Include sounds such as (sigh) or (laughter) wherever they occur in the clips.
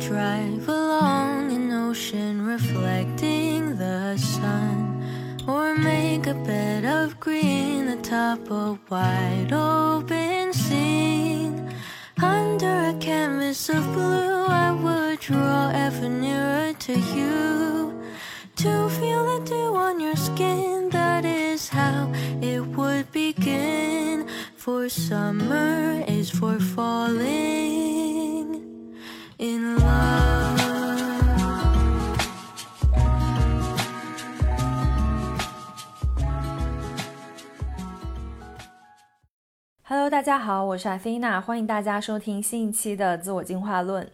drive along an ocean reflecting the sun, or make a bed of green atop a wide open scene. Under a canvas of blue, I would draw ever nearer to you. To feel the dew on your skin, that is how it would begin. For summer is for falling 大家好，我是艾菲娜，欢迎大家收听新一期的自我进化论。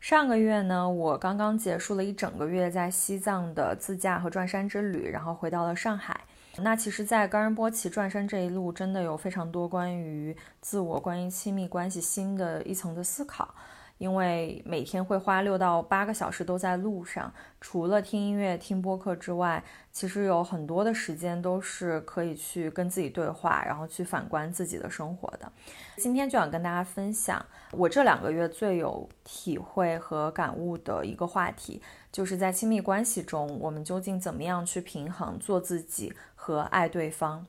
上个月呢，我刚刚结束了一整个月在西藏的自驾和转山之旅，然后回到了上海。那其实，在冈仁波齐转山这一路，真的有非常多关于自我、关于亲密关系新的一层的思考。因为每天会花六到八个小时都在路上，除了听音乐、听播客之外，其实有很多的时间都是可以去跟自己对话，然后去反观自己的生活的。今天就想跟大家分享我这两个月最有体会和感悟的一个话题，就是在亲密关系中，我们究竟怎么样去平衡做自己和爱对方。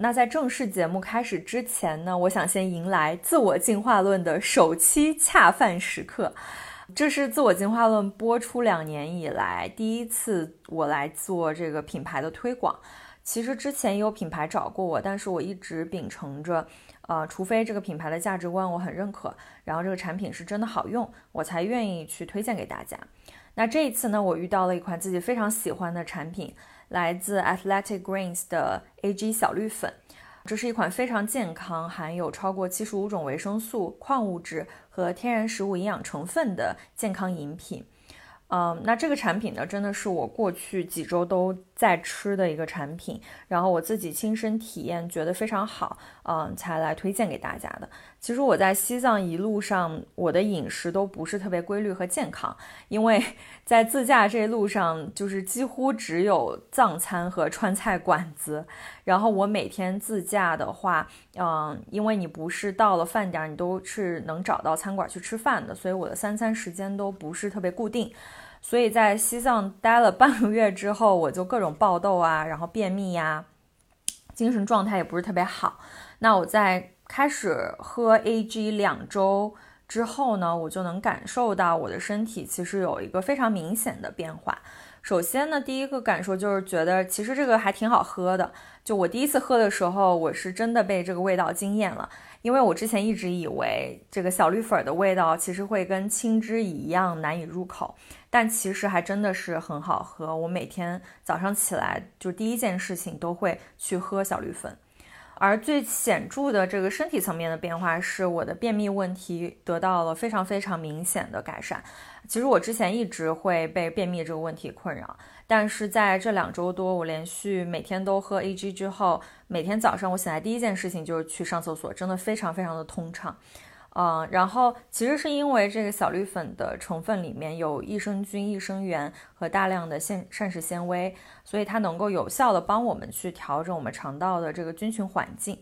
那在正式节目开始之前呢，我想先迎来自我进化论的首期恰饭时刻。这是自我进化论播出两年以来第一次我来做这个品牌的推广。其实之前也有品牌找过我，但是我一直秉承着，呃，除非这个品牌的价值观我很认可，然后这个产品是真的好用，我才愿意去推荐给大家。那这一次呢，我遇到了一款自己非常喜欢的产品。来自 Athletic Greens 的 A.G 小绿粉，这是一款非常健康、含有超过七十五种维生素、矿物质和天然食物营养成分的健康饮品。嗯，那这个产品呢，真的是我过去几周都在吃的一个产品，然后我自己亲身体验，觉得非常好，嗯，才来推荐给大家的。其实我在西藏一路上，我的饮食都不是特别规律和健康，因为 (laughs) 在自驾这一路上，就是几乎只有藏餐和川菜馆子。然后我每天自驾的话，嗯，因为你不是到了饭点，你都是能找到餐馆去吃饭的，所以我的三餐时间都不是特别固定。所以在西藏待了半个月之后，我就各种爆痘啊，然后便秘呀，精神状态也不是特别好。那我在开始喝 AG 两周之后呢，我就能感受到我的身体其实有一个非常明显的变化。首先呢，第一个感受就是觉得其实这个还挺好喝的。就我第一次喝的时候，我是真的被这个味道惊艳了。因为我之前一直以为这个小绿粉的味道其实会跟青汁一样难以入口，但其实还真的是很好喝。我每天早上起来就第一件事情都会去喝小绿粉。而最显著的这个身体层面的变化是，我的便秘问题得到了非常非常明显的改善。其实我之前一直会被便秘这个问题困扰，但是在这两周多，我连续每天都喝 AG 之后，每天早上我醒来第一件事情就是去上厕所，真的非常非常的通畅。嗯，然后其实是因为这个小绿粉的成分里面有益生菌、益生元和大量的膳膳食纤维，所以它能够有效的帮我们去调整我们肠道的这个菌群环境。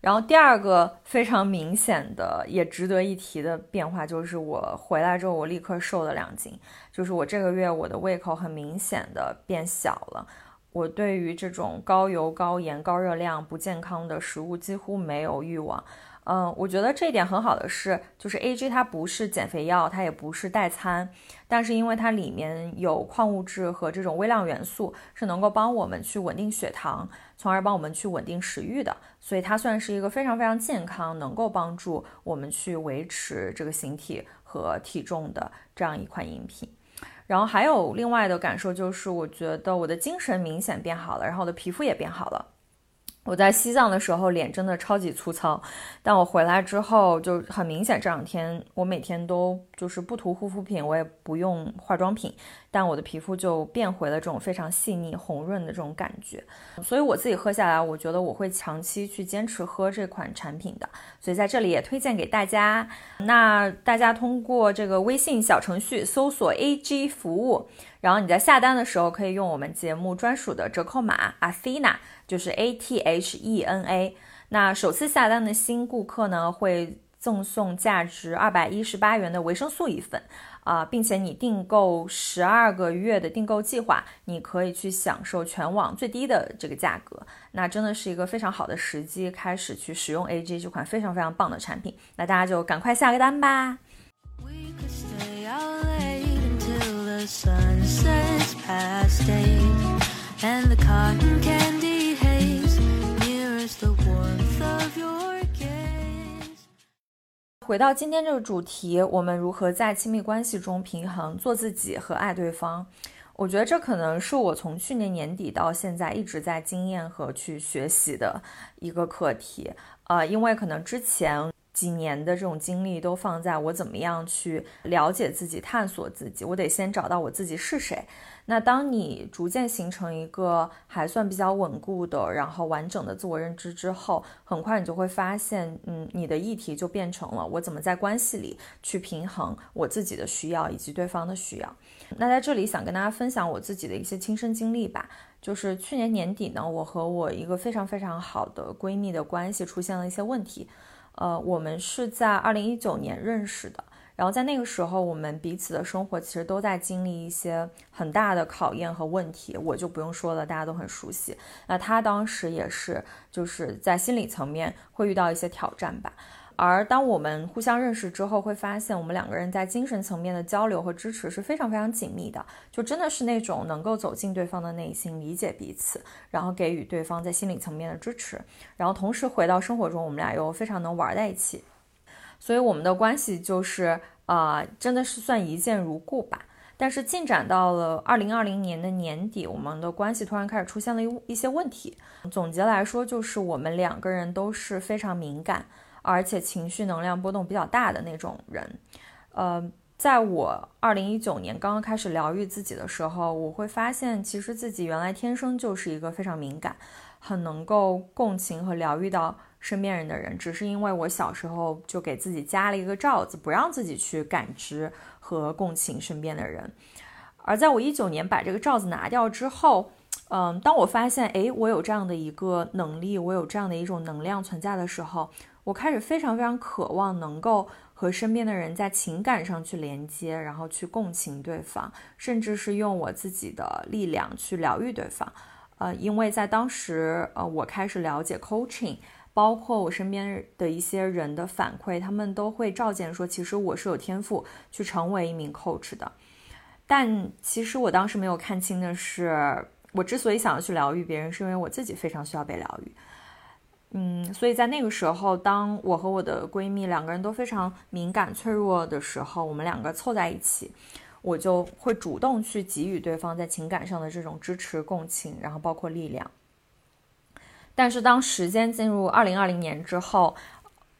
然后第二个非常明显的也值得一提的变化就是我回来之后我立刻瘦了两斤，就是我这个月我的胃口很明显的变小了，我对于这种高油、高盐、高热量、不健康的食物几乎没有欲望。嗯，我觉得这一点很好的是，就是 A G 它不是减肥药，它也不是代餐，但是因为它里面有矿物质和这种微量元素，是能够帮我们去稳定血糖，从而帮我们去稳定食欲的，所以它算是一个非常非常健康，能够帮助我们去维持这个形体和体重的这样一款饮品。然后还有另外的感受就是，我觉得我的精神明显变好了，然后我的皮肤也变好了。我在西藏的时候脸真的超级粗糙，但我回来之后就很明显，这两天我每天都就是不涂护肤品，我也不用化妆品，但我的皮肤就变回了这种非常细腻红润的这种感觉。所以我自己喝下来，我觉得我会长期去坚持喝这款产品的，所以在这里也推荐给大家。那大家通过这个微信小程序搜索 AG 服务，然后你在下单的时候可以用我们节目专属的折扣码 Athena。就是 A T H E N A，那首次下单的新顾客呢，会赠送价值二百一十八元的维生素一份，啊，并且你订购十二个月的订购计划，你可以去享受全网最低的这个价格。那真的是一个非常好的时机，开始去使用 AG 这款非常非常棒的产品。那大家就赶快下个单吧。回到今天这个主题，我们如何在亲密关系中平衡做自己和爱对方？我觉得这可能是我从去年年底到现在一直在经验和去学习的一个课题。呃，因为可能之前。几年的这种经历都放在我怎么样去了解自己、探索自己，我得先找到我自己是谁。那当你逐渐形成一个还算比较稳固的、然后完整的自我认知之后，很快你就会发现，嗯，你的议题就变成了我怎么在关系里去平衡我自己的需要以及对方的需要。那在这里想跟大家分享我自己的一些亲身经历吧，就是去年年底呢，我和我一个非常非常好的闺蜜的关系出现了一些问题。呃，我们是在二零一九年认识的，然后在那个时候，我们彼此的生活其实都在经历一些很大的考验和问题，我就不用说了，大家都很熟悉。那他当时也是，就是在心理层面会遇到一些挑战吧。而当我们互相认识之后，会发现我们两个人在精神层面的交流和支持是非常非常紧密的，就真的是那种能够走进对方的内心，理解彼此，然后给予对方在心理层面的支持，然后同时回到生活中，我们俩又非常能玩在一起，所以我们的关系就是啊，真的是算一见如故吧。但是进展到了二零二零年的年底，我们的关系突然开始出现了一一些问题。总结来说，就是我们两个人都是非常敏感。而且情绪能量波动比较大的那种人，呃，在我二零一九年刚刚开始疗愈自己的时候，我会发现其实自己原来天生就是一个非常敏感、很能够共情和疗愈到身边人的人，只是因为我小时候就给自己加了一个罩子，不让自己去感知和共情身边的人。而在我一九年把这个罩子拿掉之后，嗯，当我发现，诶，我有这样的一个能力，我有这样的一种能量存在的时候。我开始非常非常渴望能够和身边的人在情感上去连接，然后去共情对方，甚至是用我自己的力量去疗愈对方。呃，因为在当时，呃，我开始了解 coaching，包括我身边的一些人的反馈，他们都会照见说，其实我是有天赋去成为一名 coach 的。但其实我当时没有看清的是，我之所以想要去疗愈别人，是因为我自己非常需要被疗愈。嗯，所以在那个时候，当我和我的闺蜜两个人都非常敏感脆弱的时候，我们两个凑在一起，我就会主动去给予对方在情感上的这种支持、共情，然后包括力量。但是当时间进入二零二零年之后，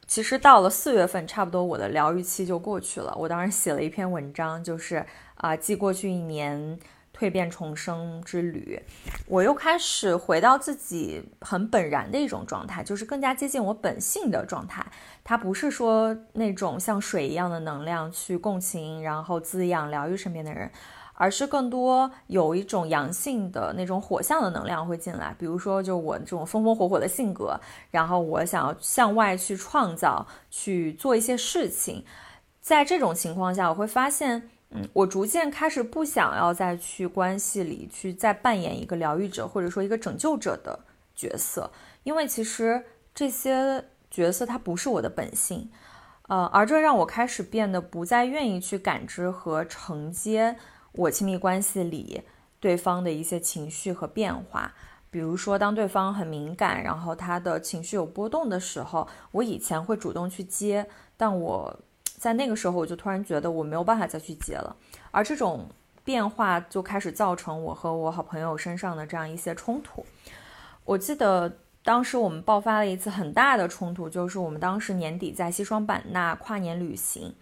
其实到了四月份，差不多我的疗愈期就过去了。我当时写了一篇文章，就是啊，记过去一年。蜕变重生之旅，我又开始回到自己很本然的一种状态，就是更加接近我本性的状态。它不是说那种像水一样的能量去共情，然后滋养、疗愈身边的人，而是更多有一种阳性的那种火象的能量会进来。比如说，就我这种风风火火的性格，然后我想要向外去创造、去做一些事情，在这种情况下，我会发现。嗯，我逐渐开始不想要再去关系里去再扮演一个疗愈者或者说一个拯救者的角色，因为其实这些角色它不是我的本性，呃，而这让我开始变得不再愿意去感知和承接我亲密关系里对方的一些情绪和变化，比如说当对方很敏感，然后他的情绪有波动的时候，我以前会主动去接，但我。在那个时候，我就突然觉得我没有办法再去接了，而这种变化就开始造成我和我好朋友身上的这样一些冲突。我记得当时我们爆发了一次很大的冲突，就是我们当时年底在西双版纳跨年旅行，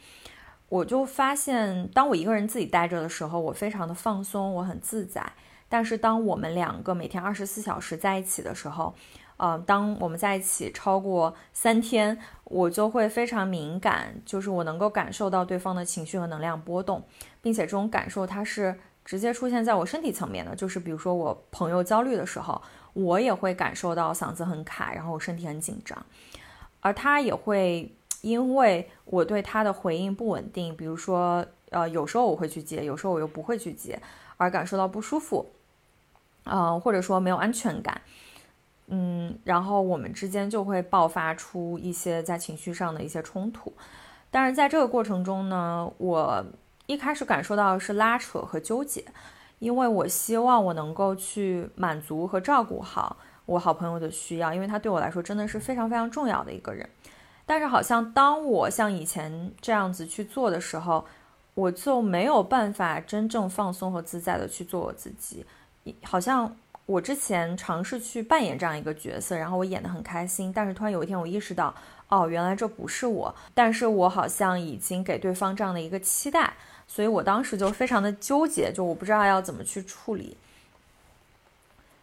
我就发现，当我一个人自己待着的时候，我非常的放松，我很自在。但是当我们两个每天二十四小时在一起的时候，呃，当我们在一起超过三天，我就会非常敏感，就是我能够感受到对方的情绪和能量波动，并且这种感受它是直接出现在我身体层面的，就是比如说我朋友焦虑的时候，我也会感受到嗓子很卡，然后我身体很紧张，而他也会因为我对他的回应不稳定，比如说呃，有时候我会去接，有时候我又不会去接，而感受到不舒服，嗯，或者说没有安全感，嗯，然后我们之间就会爆发出一些在情绪上的一些冲突。但是在这个过程中呢，我一开始感受到的是拉扯和纠结，因为我希望我能够去满足和照顾好我好朋友的需要，因为他对我来说真的是非常非常重要的一个人。但是好像当我像以前这样子去做的时候，我就没有办法真正放松和自在的去做我自己。好像我之前尝试去扮演这样一个角色，然后我演得很开心，但是突然有一天我意识到，哦，原来这不是我。但是我好像已经给对方这样的一个期待，所以我当时就非常的纠结，就我不知道要怎么去处理。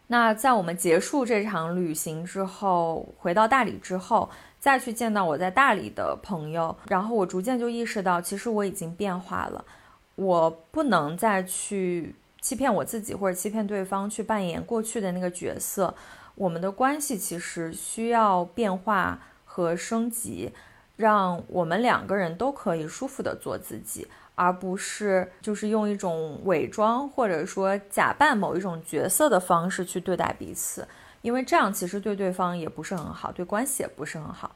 那在我们结束这场旅行之后，回到大理之后。再去见到我在大理的朋友，然后我逐渐就意识到，其实我已经变化了，我不能再去欺骗我自己或者欺骗对方，去扮演过去的那个角色。我们的关系其实需要变化和升级，让我们两个人都可以舒服的做自己，而不是就是用一种伪装或者说假扮某一种角色的方式去对待彼此。因为这样其实对对方也不是很好，对关系也不是很好。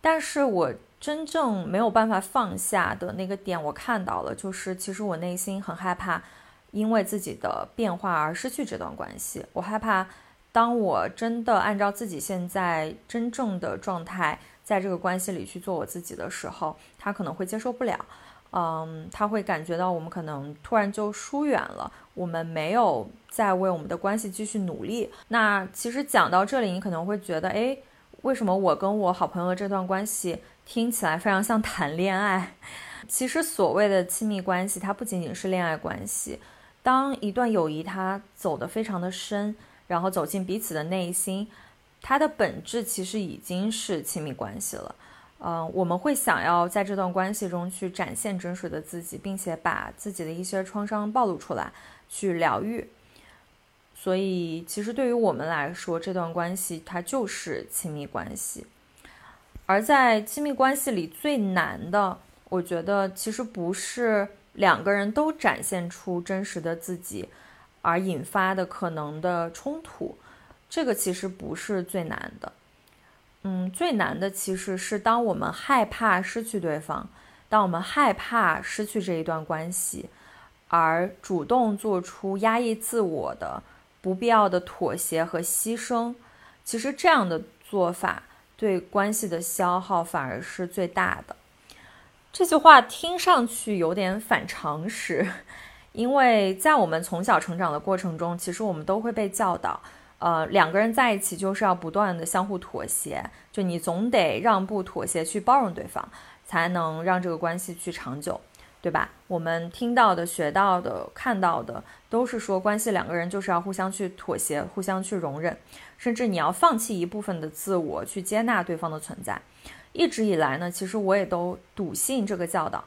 但是我真正没有办法放下的那个点，我看到了，就是其实我内心很害怕，因为自己的变化而失去这段关系。我害怕，当我真的按照自己现在真正的状态，在这个关系里去做我自己的时候，他可能会接受不了。嗯，他会感觉到我们可能突然就疏远了，我们没有再为我们的关系继续努力。那其实讲到这里，你可能会觉得，哎，为什么我跟我好朋友这段关系听起来非常像谈恋爱？其实所谓的亲密关系，它不仅仅是恋爱关系。当一段友谊它走得非常的深，然后走进彼此的内心，它的本质其实已经是亲密关系了。嗯，我们会想要在这段关系中去展现真实的自己，并且把自己的一些创伤暴露出来，去疗愈。所以，其实对于我们来说，这段关系它就是亲密关系。而在亲密关系里最难的，我觉得其实不是两个人都展现出真实的自己而引发的可能的冲突，这个其实不是最难的。嗯，最难的其实是当我们害怕失去对方，当我们害怕失去这一段关系，而主动做出压抑自我的不必要的妥协和牺牲，其实这样的做法对关系的消耗反而是最大的。这句话听上去有点反常识，因为在我们从小成长的过程中，其实我们都会被教导。呃，两个人在一起就是要不断的相互妥协，就你总得让步、妥协，去包容对方，才能让这个关系去长久，对吧？我们听到的、学到的、看到的，都是说关系两个人就是要互相去妥协、互相去容忍，甚至你要放弃一部分的自我去接纳对方的存在。一直以来呢，其实我也都笃信这个教导，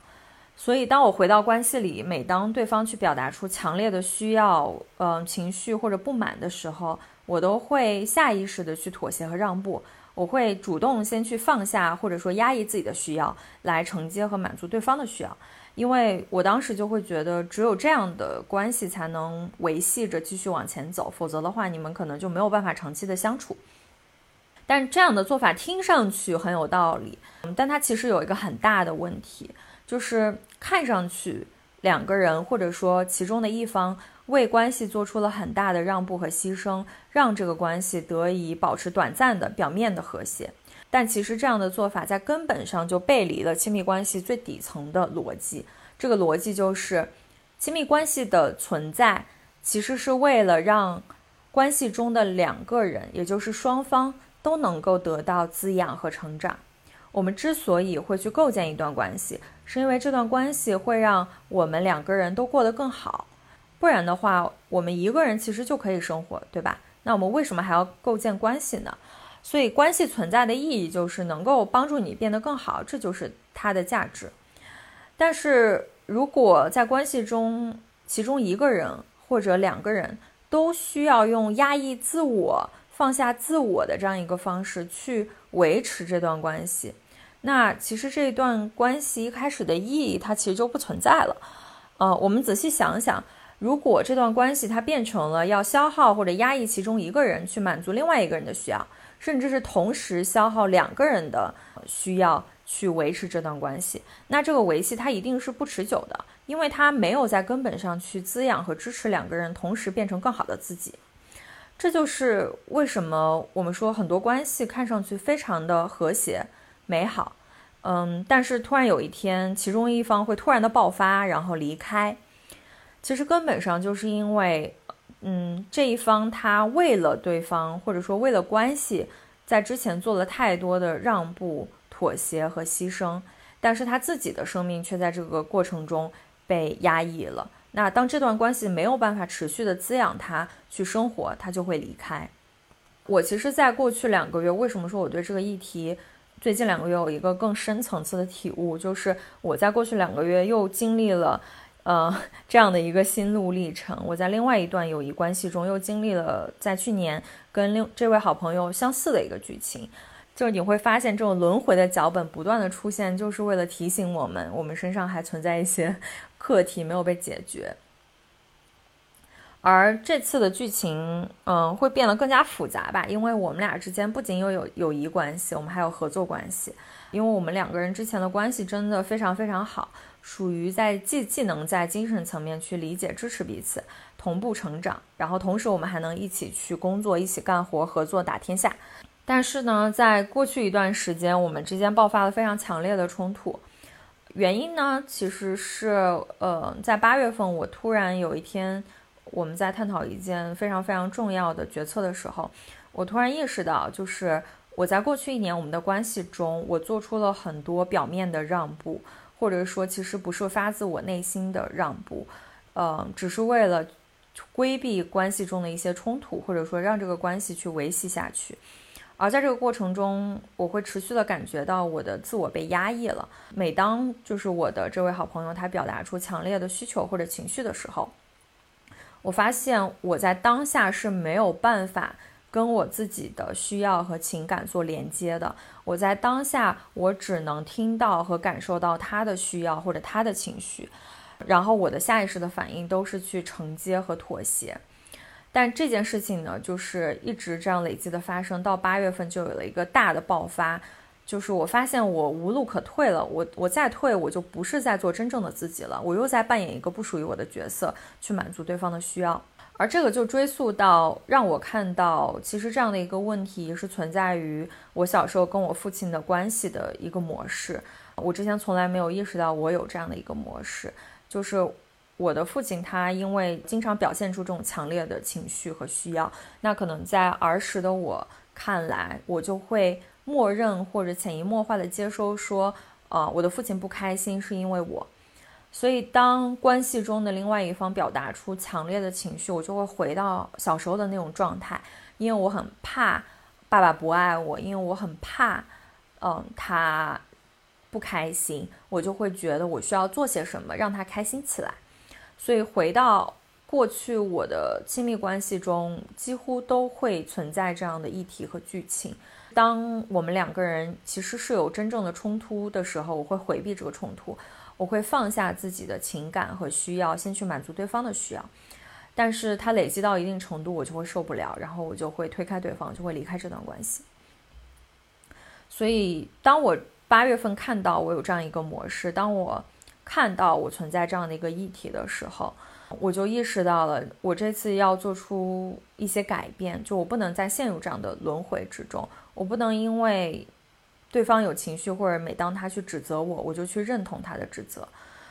所以当我回到关系里，每当对方去表达出强烈的需要、嗯情绪或者不满的时候，我都会下意识的去妥协和让步，我会主动先去放下或者说压抑自己的需要，来承接和满足对方的需要，因为我当时就会觉得，只有这样的关系才能维系着继续往前走，否则的话，你们可能就没有办法长期的相处。但这样的做法听上去很有道理，但它其实有一个很大的问题，就是看上去两个人或者说其中的一方。为关系做出了很大的让步和牺牲，让这个关系得以保持短暂的表面的和谐。但其实这样的做法在根本上就背离了亲密关系最底层的逻辑。这个逻辑就是，亲密关系的存在其实是为了让关系中的两个人，也就是双方都能够得到滋养和成长。我们之所以会去构建一段关系，是因为这段关系会让我们两个人都过得更好。不然的话，我们一个人其实就可以生活，对吧？那我们为什么还要构建关系呢？所以，关系存在的意义就是能够帮助你变得更好，这就是它的价值。但是如果在关系中，其中一个人或者两个人都需要用压抑自我、放下自我的这样一个方式去维持这段关系，那其实这一段关系一开始的意义它其实就不存在了。呃，我们仔细想想，如果这段关系它变成了要消耗或者压抑其中一个人去满足另外一个人的需要，甚至是同时消耗两个人的需要去维持这段关系，那这个维系它一定是不持久的，因为它没有在根本上去滋养和支持两个人同时变成更好的自己。这就是为什么我们说很多关系看上去非常的和谐美好，嗯，但是突然有一天，其中一方会突然的爆发，然后离开。其实根本上就是因为，嗯，这一方他为了对方，或者说为了关系，在之前做了太多的让步、妥协和牺牲，但是他自己的生命却在这个过程中被压抑了。那当这段关系没有办法持续的滋养他去生活，他就会离开。我其实，在过去两个月，为什么说我对这个议题最近两个月有一个更深层次的体悟，就是我在过去两个月又经历了，呃，这样的一个心路历程。我在另外一段友谊关系中又经历了在去年跟另这位好朋友相似的一个剧情。就是你会发现，这种轮回的脚本不断的出现，就是为了提醒我们，我们身上还存在一些课题没有被解决。而这次的剧情，嗯，会变得更加复杂吧，因为我们俩之间不仅有友友谊关系，我们还有合作关系。因为我们两个人之前的关系真的非常非常好，属于在既既能在精神层面去理解支持彼此，同步成长，然后同时我们还能一起去工作，一起干活，合作打天下。但是呢，在过去一段时间，我们之间爆发了非常强烈的冲突。原因呢，其实是呃，在八月份，我突然有一天，我们在探讨一件非常非常重要的决策的时候，我突然意识到，就是我在过去一年我们的关系中，我做出了很多表面的让步，或者说其实不是发自我内心的让步，呃，只是为了规避关系中的一些冲突，或者说让这个关系去维系下去。而在这个过程中，我会持续的感觉到我的自我被压抑了。每当就是我的这位好朋友他表达出强烈的需求或者情绪的时候，我发现我在当下是没有办法跟我自己的需要和情感做连接的。我在当下，我只能听到和感受到他的需要或者他的情绪，然后我的下意识的反应都是去承接和妥协。但这件事情呢，就是一直这样累积的发生，到八月份就有了一个大的爆发，就是我发现我无路可退了，我我再退，我就不是在做真正的自己了，我又在扮演一个不属于我的角色，去满足对方的需要，而这个就追溯到让我看到，其实这样的一个问题是存在于我小时候跟我父亲的关系的一个模式，我之前从来没有意识到我有这样的一个模式，就是。我的父亲他因为经常表现出这种强烈的情绪和需要，那可能在儿时的我看来，我就会默认或者潜移默化的接收说，呃，我的父亲不开心是因为我。所以当关系中的另外一方表达出强烈的情绪，我就会回到小时候的那种状态，因为我很怕爸爸不爱我，因为我很怕，嗯，他不开心，我就会觉得我需要做些什么让他开心起来。所以回到过去，我的亲密关系中几乎都会存在这样的议题和剧情。当我们两个人其实是有真正的冲突的时候，我会回避这个冲突，我会放下自己的情感和需要，先去满足对方的需要。但是它累积到一定程度，我就会受不了，然后我就会推开对方，就会离开这段关系。所以，当我八月份看到我有这样一个模式，当我。看到我存在这样的一个议题的时候，我就意识到了，我这次要做出一些改变，就我不能再陷入这样的轮回之中，我不能因为对方有情绪，或者每当他去指责我，我就去认同他的指责。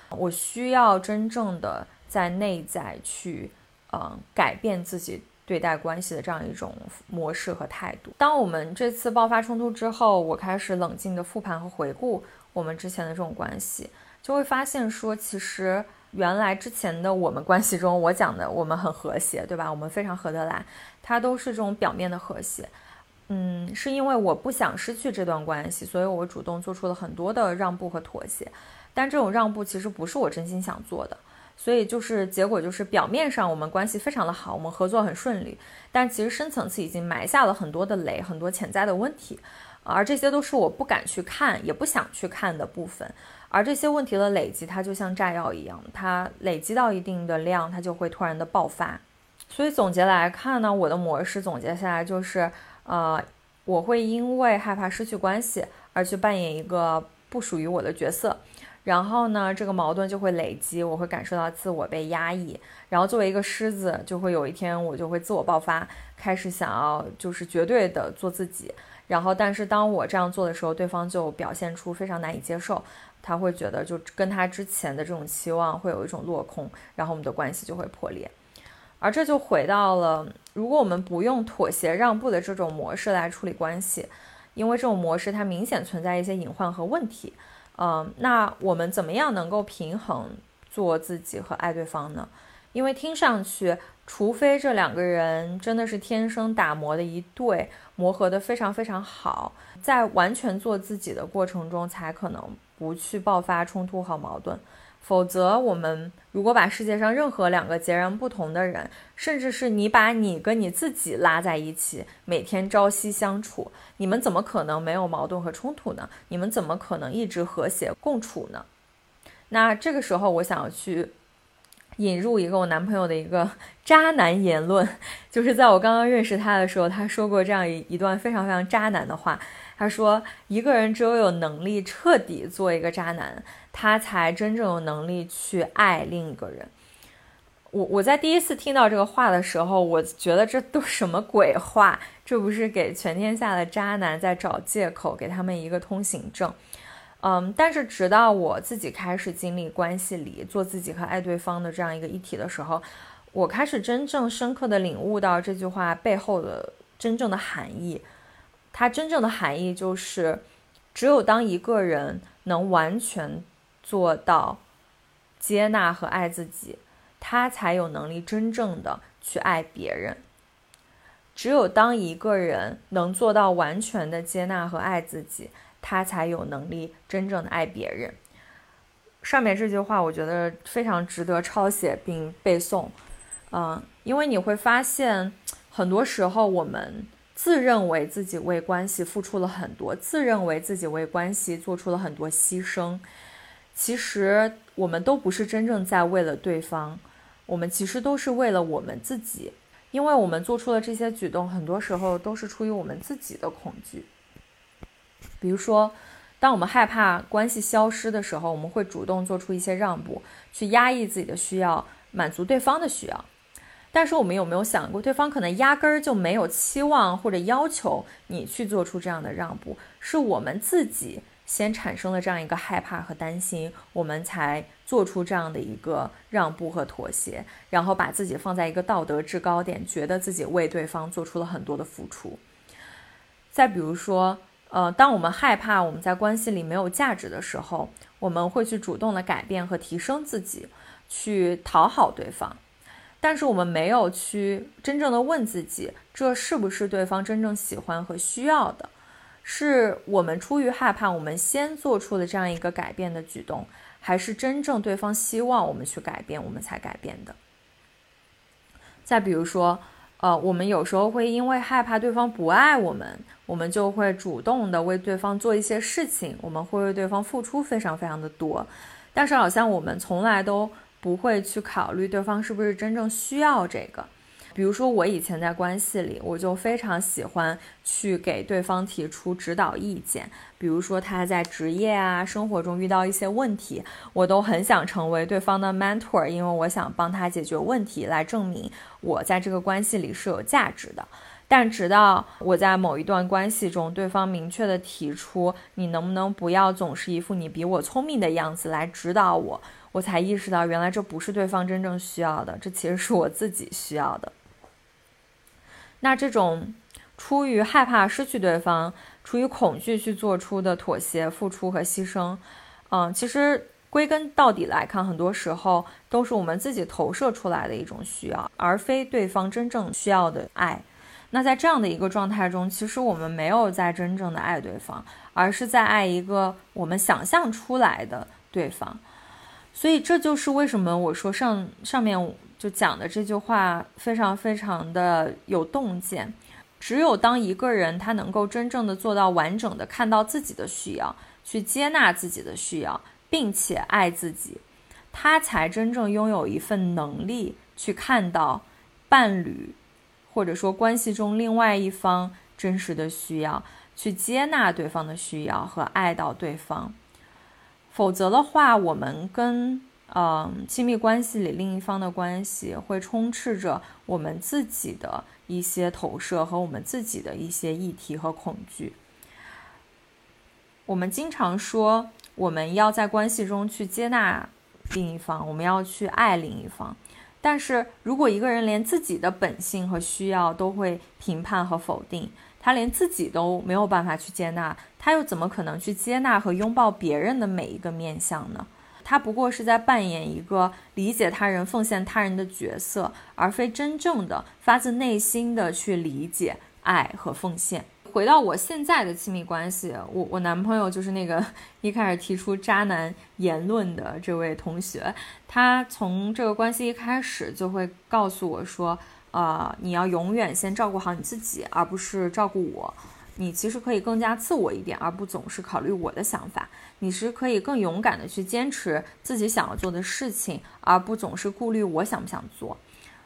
我需要真正的在内在去，嗯，改变自己对待关系的这样一种模式和态度。当我们这次爆发冲突之后，我开始冷静的复盘和回顾我们之前的这种关系。就会发现说，其实原来之前的我们关系中，我讲的我们很和谐，对吧？我们非常合得来，它都是这种表面的和谐。嗯，是因为我不想失去这段关系，所以我主动做出了很多的让步和妥协。但这种让步其实不是我真心想做的，所以就是结果就是表面上我们关系非常的好，我们合作很顺利，但其实深层次已经埋下了很多的雷，很多潜在的问题。而这些都是我不敢去看，也不想去看的部分。而这些问题的累积，它就像炸药一样，它累积到一定的量，它就会突然的爆发。所以总结来看呢，我的模式总结下来就是，呃，我会因为害怕失去关系而去扮演一个不属于我的角色，然后呢，这个矛盾就会累积，我会感受到自我被压抑，然后作为一个狮子，就会有一天我就会自我爆发，开始想要就是绝对的做自己。然后，但是当我这样做的时候，对方就表现出非常难以接受，他会觉得就跟他之前的这种期望会有一种落空，然后我们的关系就会破裂。而这就回到了，如果我们不用妥协让步的这种模式来处理关系，因为这种模式它明显存在一些隐患和问题，嗯，那我们怎么样能够平衡做自己和爱对方呢？因为听上去，除非这两个人真的是天生打磨的一对，磨合的非常非常好，在完全做自己的过程中，才可能不去爆发冲突和矛盾。否则，我们如果把世界上任何两个截然不同的人，甚至是你把你跟你自己拉在一起，每天朝夕相处，你们怎么可能没有矛盾和冲突呢？你们怎么可能一直和谐共处呢？那这个时候，我想要去。引入一个我男朋友的一个 (laughs) 渣男言论，就是在我刚刚认识他的时候，他说过这样一一段非常非常渣男的话。他说：“一个人只有有能力彻底做一个渣男，他才真正有能力去爱另一个人。”我我在第一次听到这个话的时候，我觉得这都什么鬼话？这不是给全天下的渣男在找借口，给他们一个通行证？嗯，但是直到我自己开始经历关系里做自己和爱对方的这样一个议题的时候，我开始真正深刻的领悟到这句话背后的真正的含义。它真正的含义就是，只有当一个人能完全做到接纳和爱自己，他才有能力真正的去爱别人。只有当一个人能做到完全的接纳和爱自己。他才有能力真正的爱别人。上面这句话，我觉得非常值得抄写并背诵，嗯，因为你会发现，很多时候我们自认为自己为关系付出了很多，自认为自己为关系做出了很多牺牲，其实我们都不是真正在为了对方，我们其实都是为了我们自己，因为我们做出了这些举动，很多时候都是出于我们自己的恐惧。比如说，当我们害怕关系消失的时候，我们会主动做出一些让步，去压抑自己的需要，满足对方的需要。但是，我们有没有想过，对方可能压根儿就没有期望或者要求你去做出这样的让步，是我们自己先产生了这样一个害怕和担心，我们才做出这样的一个让步和妥协，然后把自己放在一个道德制高点，觉得自己为对方做出了很多的付出。再比如说。呃，当我们害怕我们在关系里没有价值的时候，我们会去主动的改变和提升自己，去讨好对方。但是我们没有去真正的问自己，这是不是对方真正喜欢和需要的？是我们出于害怕，我们先做出了这样一个改变的举动，还是真正对方希望我们去改变，我们才改变的？再比如说。呃，我们有时候会因为害怕对方不爱我们，我们就会主动的为对方做一些事情，我们会为对方付出非常非常的多，但是好像我们从来都不会去考虑对方是不是真正需要这个。比如说，我以前在关系里，我就非常喜欢去给对方提出指导意见。比如说，他在职业啊、生活中遇到一些问题，我都很想成为对方的 mentor，因为我想帮他解决问题，来证明我在这个关系里是有价值的。但直到我在某一段关系中，对方明确的提出“你能不能不要总是一副你比我聪明的样子来指导我”，我才意识到，原来这不是对方真正需要的，这其实是我自己需要的。那这种出于害怕失去对方、出于恐惧去做出的妥协、付出和牺牲，嗯，其实归根到底来看，很多时候都是我们自己投射出来的一种需要，而非对方真正需要的爱。那在这样的一个状态中，其实我们没有在真正的爱对方，而是在爱一个我们想象出来的对方。所以这就是为什么我说上上面。就讲的这句话非常非常的有洞见，只有当一个人他能够真正的做到完整的看到自己的需要，去接纳自己的需要，并且爱自己，他才真正拥有一份能力去看到伴侣或者说关系中另外一方真实的需要，去接纳对方的需要和爱到对方。否则的话，我们跟嗯亲密关系里另一方的关系会充斥着我们自己的。一些投射和我们自己的一些议题和恐惧。我们经常说，我们要在关系中去接纳另一方，我们要去爱另一方。但是如果一个人连自己的本性和需要都会评判和否定，他连自己都没有办法去接纳，他又怎么可能去接纳和拥抱别人的每一个面相呢？他不过是在扮演一个理解他人、奉献他人的角色，而非真正的发自内心的去理解、爱和奉献。回到我现在的亲密关系，我我男朋友就是那个一开始提出渣男言论的这位同学，他从这个关系一开始就会告诉我说：“呃，你要永远先照顾好你自己，而不是照顾我。你其实可以更加自我一点，而不总是考虑我的想法。”你是可以更勇敢的去坚持自己想要做的事情，而不总是顾虑我想不想做。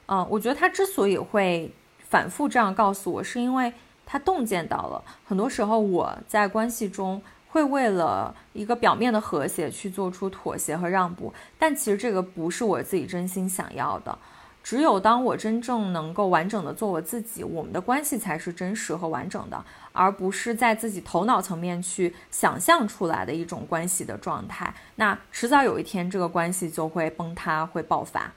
嗯，我觉得他之所以会反复这样告诉我，是因为他洞见到了很多时候我在关系中会为了一个表面的和谐去做出妥协和让步，但其实这个不是我自己真心想要的。只有当我真正能够完整的做我自己，我们的关系才是真实和完整的，而不是在自己头脑层面去想象出来的一种关系的状态。那迟早有一天，这个关系就会崩塌，会爆发。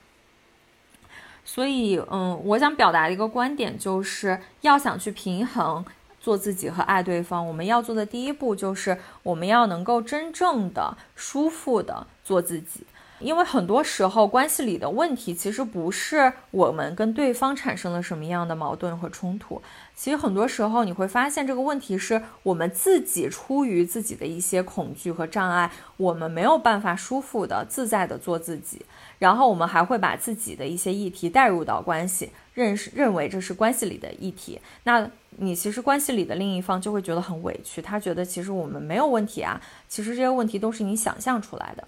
所以，嗯，我想表达的一个观点就是，要想去平衡做自己和爱对方，我们要做的第一步就是我们要能够真正的舒服的做自己。因为很多时候，关系里的问题其实不是我们跟对方产生了什么样的矛盾和冲突，其实很多时候你会发现，这个问题是我们自己出于自己的一些恐惧和障碍，我们没有办法舒服的、自在的做自己，然后我们还会把自己的一些议题带入到关系，认识认为这是关系里的议题，那你其实关系里的另一方就会觉得很委屈，他觉得其实我们没有问题啊，其实这些问题都是你想象出来的。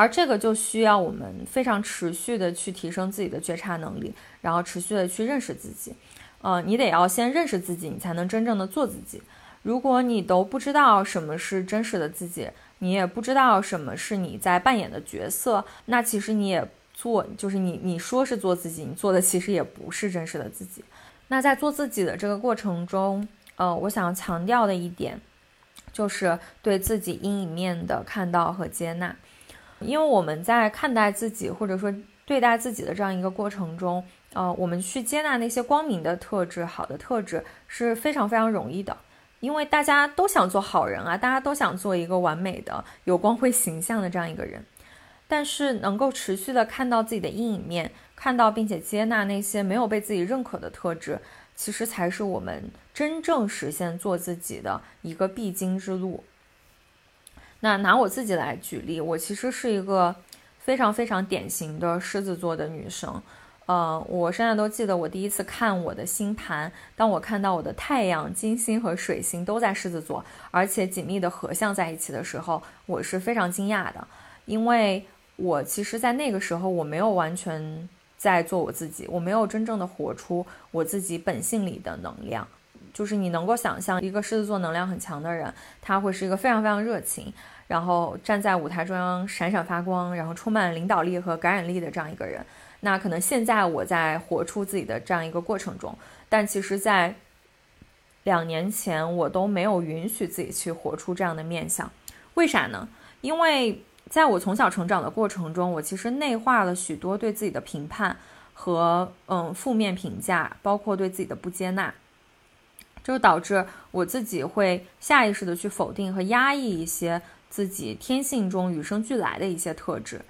而这个就需要我们非常持续的去提升自己的觉察能力，然后持续的去认识自己。呃，你得要先认识自己，你才能真正的做自己。如果你都不知道什么是真实的自己，你也不知道什么是你在扮演的角色，那其实你也做，就是你你说是做自己，你做的其实也不是真实的自己。那在做自己的这个过程中，呃，我想强调的一点，就是对自己阴影面的看到和接纳。因为我们在看待自己或者说对待自己的这样一个过程中，呃，我们去接纳那些光明的特质、好的特质是非常非常容易的。因为大家都想做好人啊，大家都想做一个完美的、有光辉形象的这样一个人。但是能够持续的看到自己的阴影面，看到并且接纳那些没有被自己认可的特质，其实才是我们真正实现做自己的一个必经之路。那拿我自己来举例，我其实是一个非常非常典型的狮子座的女生。呃，我现在都记得我第一次看我的星盘，当我看到我的太阳、金星和水星都在狮子座，而且紧密的合相在一起的时候，我是非常惊讶的，因为我其实，在那个时候我没有完全在做我自己，我没有真正的活出我自己本性里的能量。就是你能够想象一个狮子座能量很强的人，他会是一个非常非常热情，然后站在舞台中央闪闪发光，然后充满领导力和感染力的这样一个人。那可能现在我在活出自己的这样一个过程中，但其实，在两年前我都没有允许自己去活出这样的面相。为啥呢？因为在我从小成长的过程中，我其实内化了许多对自己的评判和嗯负面评价，包括对自己的不接纳。就导致我自己会下意识的去否定和压抑一些自己天性中与生俱来的一些特质，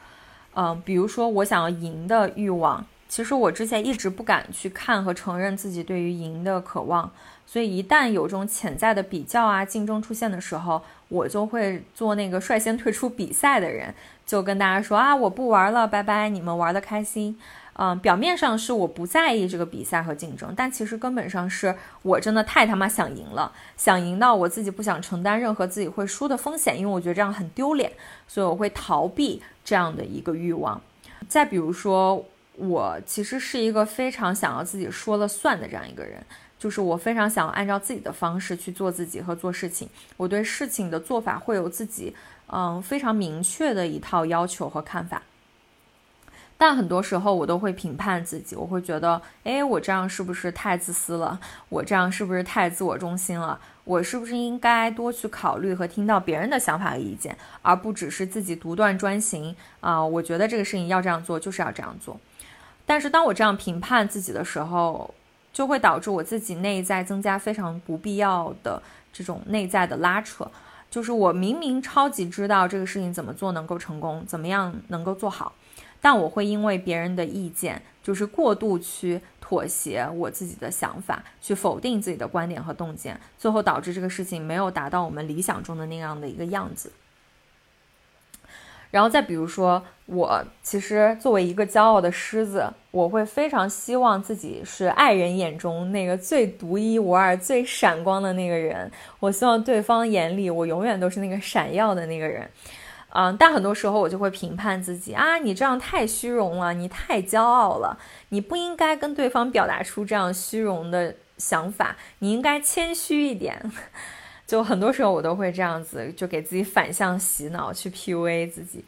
嗯，比如说我想要赢的欲望，其实我之前一直不敢去看和承认自己对于赢的渴望，所以一旦有这种潜在的比较啊竞争出现的时候，我就会做那个率先退出比赛的人，就跟大家说啊我不玩了，拜拜，你们玩的开心。嗯，表面上是我不在意这个比赛和竞争，但其实根本上是我真的太他妈想赢了，想赢到我自己不想承担任何自己会输的风险，因为我觉得这样很丢脸，所以我会逃避这样的一个欲望。再比如说，我其实是一个非常想要自己说了算的这样一个人，就是我非常想按照自己的方式去做自己和做事情，我对事情的做法会有自己嗯非常明确的一套要求和看法。但很多时候我都会评判自己，我会觉得，哎，我这样是不是太自私了？我这样是不是太自我中心了？我是不是应该多去考虑和听到别人的想法和意见，而不只是自己独断专行啊？我觉得这个事情要这样做，就是要这样做。但是当我这样评判自己的时候，就会导致我自己内在增加非常不必要的这种内在的拉扯。就是我明明超级知道这个事情怎么做能够成功，怎么样能够做好。但我会因为别人的意见，就是过度去妥协我自己的想法，去否定自己的观点和洞见，最后导致这个事情没有达到我们理想中的那样的一个样子。然后再比如说，我其实作为一个骄傲的狮子，我会非常希望自己是爱人眼中那个最独一无二、最闪光的那个人。我希望对方眼里，我永远都是那个闪耀的那个人。嗯，但很多时候我就会评判自己啊，你这样太虚荣了，你太骄傲了，你不应该跟对方表达出这样虚荣的想法，你应该谦虚一点。就很多时候我都会这样子，就给自己反向洗脑，去 PUA 自己。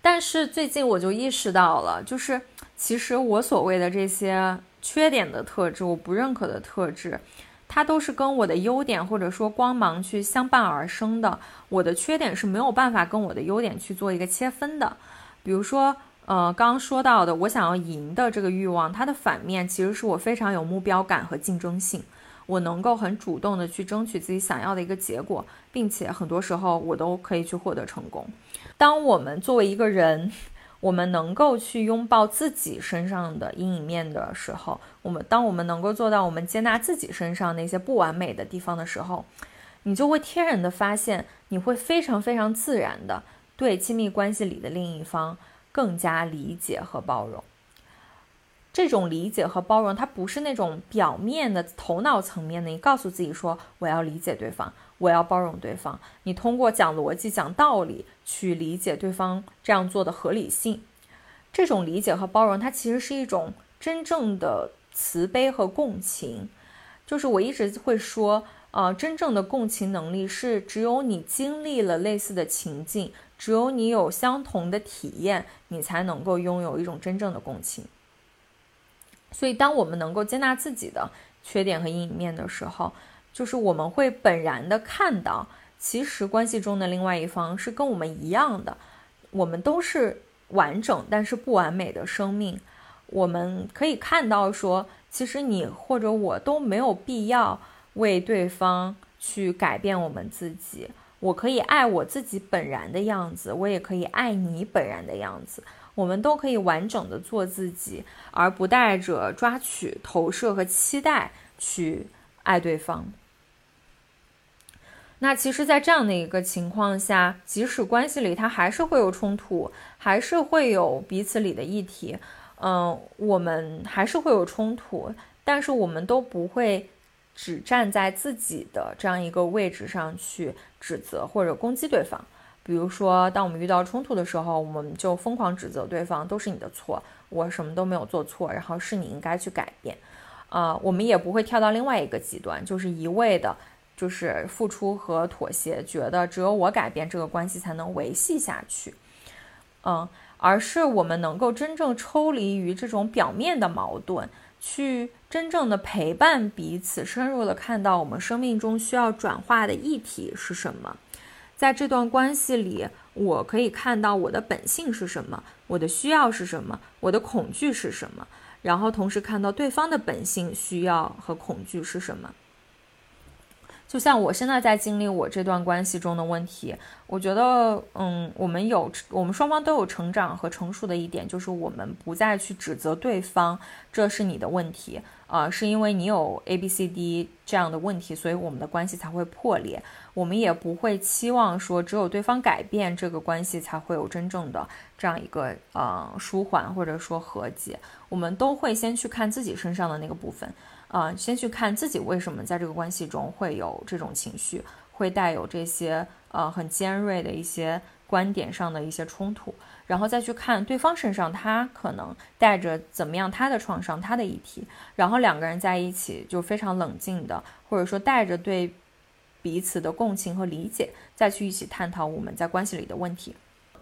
但是最近我就意识到了，就是其实我所谓的这些缺点的特质，我不认可的特质。它都是跟我的优点或者说光芒去相伴而生的，我的缺点是没有办法跟我的优点去做一个切分的。比如说，呃，刚刚说到的我想要赢的这个欲望，它的反面其实是我非常有目标感和竞争性，我能够很主动的去争取自己想要的一个结果，并且很多时候我都可以去获得成功。当我们作为一个人，我们能够去拥抱自己身上的阴影面的时候，我们当我们能够做到我们接纳自己身上那些不完美的地方的时候，你就会天然的发现，你会非常非常自然的对亲密关系里的另一方更加理解和包容。这种理解和包容，它不是那种表面的头脑层面的，你告诉自己说我要理解对方。我要包容对方，你通过讲逻辑、讲道理去理解对方这样做的合理性。这种理解和包容，它其实是一种真正的慈悲和共情。就是我一直会说，呃，真正的共情能力是只有你经历了类似的情境，只有你有相同的体验，你才能够拥有一种真正的共情。所以，当我们能够接纳自己的缺点和阴影面的时候，就是我们会本然的看到，其实关系中的另外一方是跟我们一样的，我们都是完整但是不完美的生命。我们可以看到说，其实你或者我都没有必要为对方去改变我们自己。我可以爱我自己本然的样子，我也可以爱你本然的样子。我们都可以完整的做自己，而不带着抓取、投射和期待去爱对方。那其实，在这样的一个情况下，即使关系里它还是会有冲突，还是会有彼此里的议题，嗯，我们还是会有冲突，但是我们都不会只站在自己的这样一个位置上去指责或者攻击对方。比如说，当我们遇到冲突的时候，我们就疯狂指责对方，都是你的错，我什么都没有做错，然后是你应该去改变。啊，我们也不会跳到另外一个极端，就是一味的。就是付出和妥协，觉得只有我改变这个关系才能维系下去，嗯，而是我们能够真正抽离于这种表面的矛盾，去真正的陪伴彼此，深入的看到我们生命中需要转化的议题是什么。在这段关系里，我可以看到我的本性是什么，我的需要是什么，我的恐惧是什么，然后同时看到对方的本性、需要和恐惧是什么。就像我现在在经历我这段关系中的问题，我觉得，嗯，我们有我们双方都有成长和成熟的一点，就是我们不再去指责对方，这是你的问题，啊，是因为你有 A B C D 这样的问题，所以我们的关系才会破裂。我们也不会期望说只有对方改变，这个关系才会有真正的这样一个呃舒缓或者说和解。我们都会先去看自己身上的那个部分。啊，先去看自己为什么在这个关系中会有这种情绪，会带有这些呃很尖锐的一些观点上的一些冲突，然后再去看对方身上他可能带着怎么样他的创伤、他的议题，然后两个人在一起就非常冷静的，或者说带着对彼此的共情和理解，再去一起探讨我们在关系里的问题。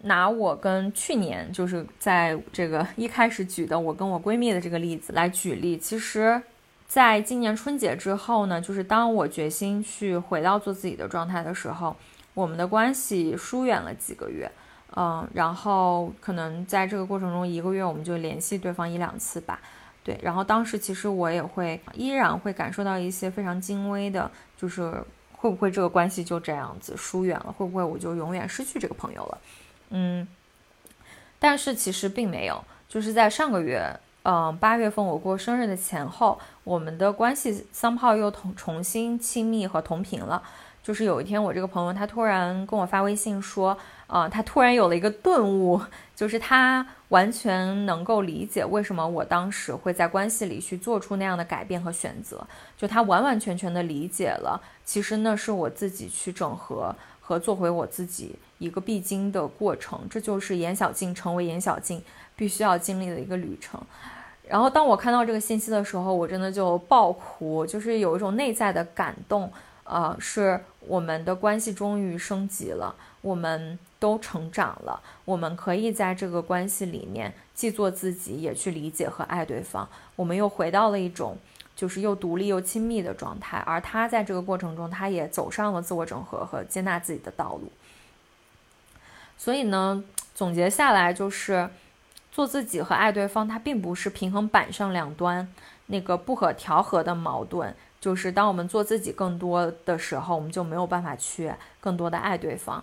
拿我跟去年就是在这个 (laughs) 一开始举的我跟我闺蜜的这个例子来举例，其实。在今年春节之后呢，就是当我决心去回到做自己的状态的时候，我们的关系疏远了几个月，嗯，然后可能在这个过程中一个月我们就联系对方一两次吧，对，然后当时其实我也会依然会感受到一些非常精微的，就是会不会这个关系就这样子疏远了，会不会我就永远失去这个朋友了，嗯，但是其实并没有，就是在上个月。嗯，八月份我过生日的前后，我们的关系三炮又同重新亲密和同频了。就是有一天，我这个朋友他突然跟我发微信说，啊，他突然有了一个顿悟，就是他完全能够理解为什么我当时会在关系里去做出那样的改变和选择。就他完完全全的理解了，其实那是我自己去整合和做回我自己一个必经的过程。这就是严小静成为严小静必须要经历的一个旅程。然后当我看到这个信息的时候，我真的就爆哭，就是有一种内在的感动。呃，是我们的关系终于升级了，我们都成长了，我们可以在这个关系里面既做自己，也去理解和爱对方。我们又回到了一种就是又独立又亲密的状态。而他在这个过程中，他也走上了自我整合和接纳自己的道路。所以呢，总结下来就是。做自己和爱对方，它并不是平衡板上两端那个不可调和的矛盾。就是当我们做自己更多的时候，我们就没有办法去更多的爱对方，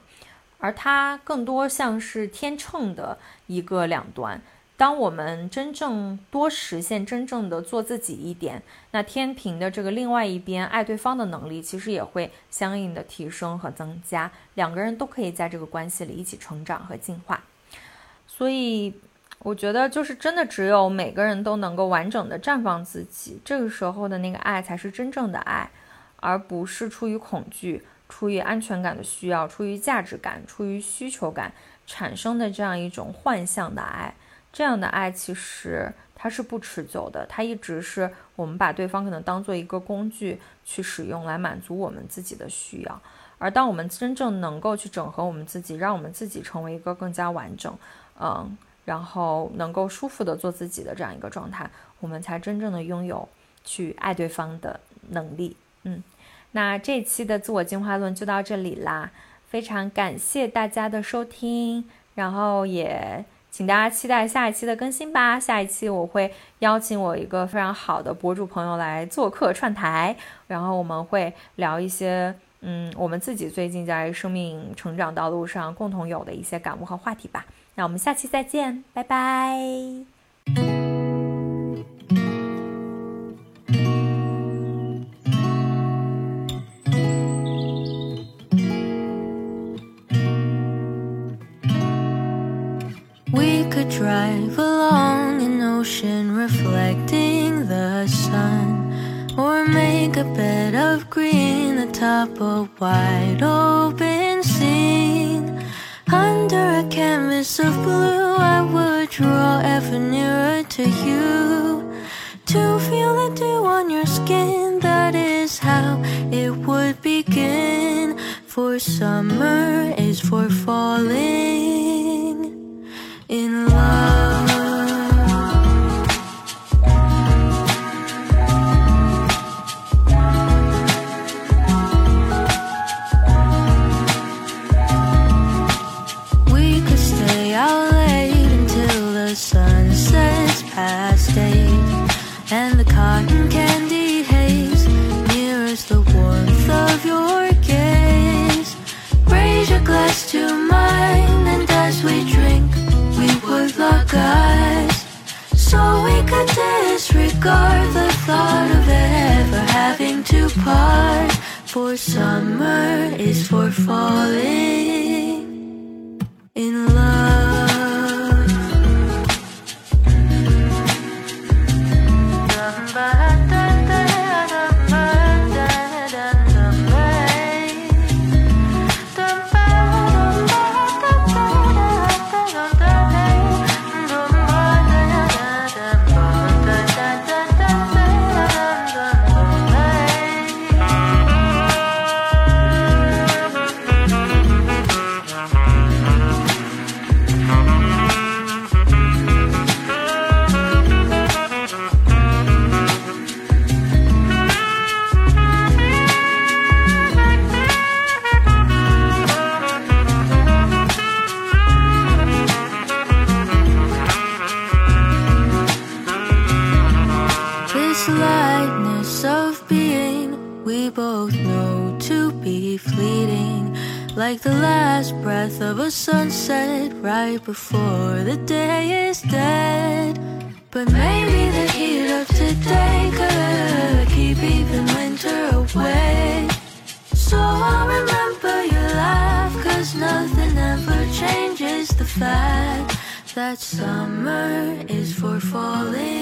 而它更多像是天秤的一个两端。当我们真正多实现真正的做自己一点，那天平的这个另外一边爱对方的能力，其实也会相应的提升和增加。两个人都可以在这个关系里一起成长和进化。所以。我觉得就是真的，只有每个人都能够完整的绽放自己，这个时候的那个爱才是真正的爱，而不是出于恐惧、出于安全感的需要、出于价值感、出于需求感产生的这样一种幻象的爱。这样的爱其实它是不持久的，它一直是我们把对方可能当做一个工具去使用，来满足我们自己的需要。而当我们真正能够去整合我们自己，让我们自己成为一个更加完整，嗯。然后能够舒服的做自己的这样一个状态，我们才真正的拥有去爱对方的能力。嗯，那这期的自我进化论就到这里啦，非常感谢大家的收听，然后也请大家期待下一期的更新吧。下一期我会邀请我一个非常好的博主朋友来做客串台，然后我们会聊一些嗯我们自己最近在生命成长道路上共同有的一些感悟和话题吧。那我们下期再见，拜拜。Atop a wide open scene. Under a canvas of blue, I would draw ever nearer to you. To feel the dew on your skin, that is how it would begin. For summer is for falling disregard the thought of ever having to part. For summer is for falling sunset right before the day is dead. But maybe the heat of today could keep even winter away. So I'll remember your laugh, cause nothing ever changes the fact that summer is for falling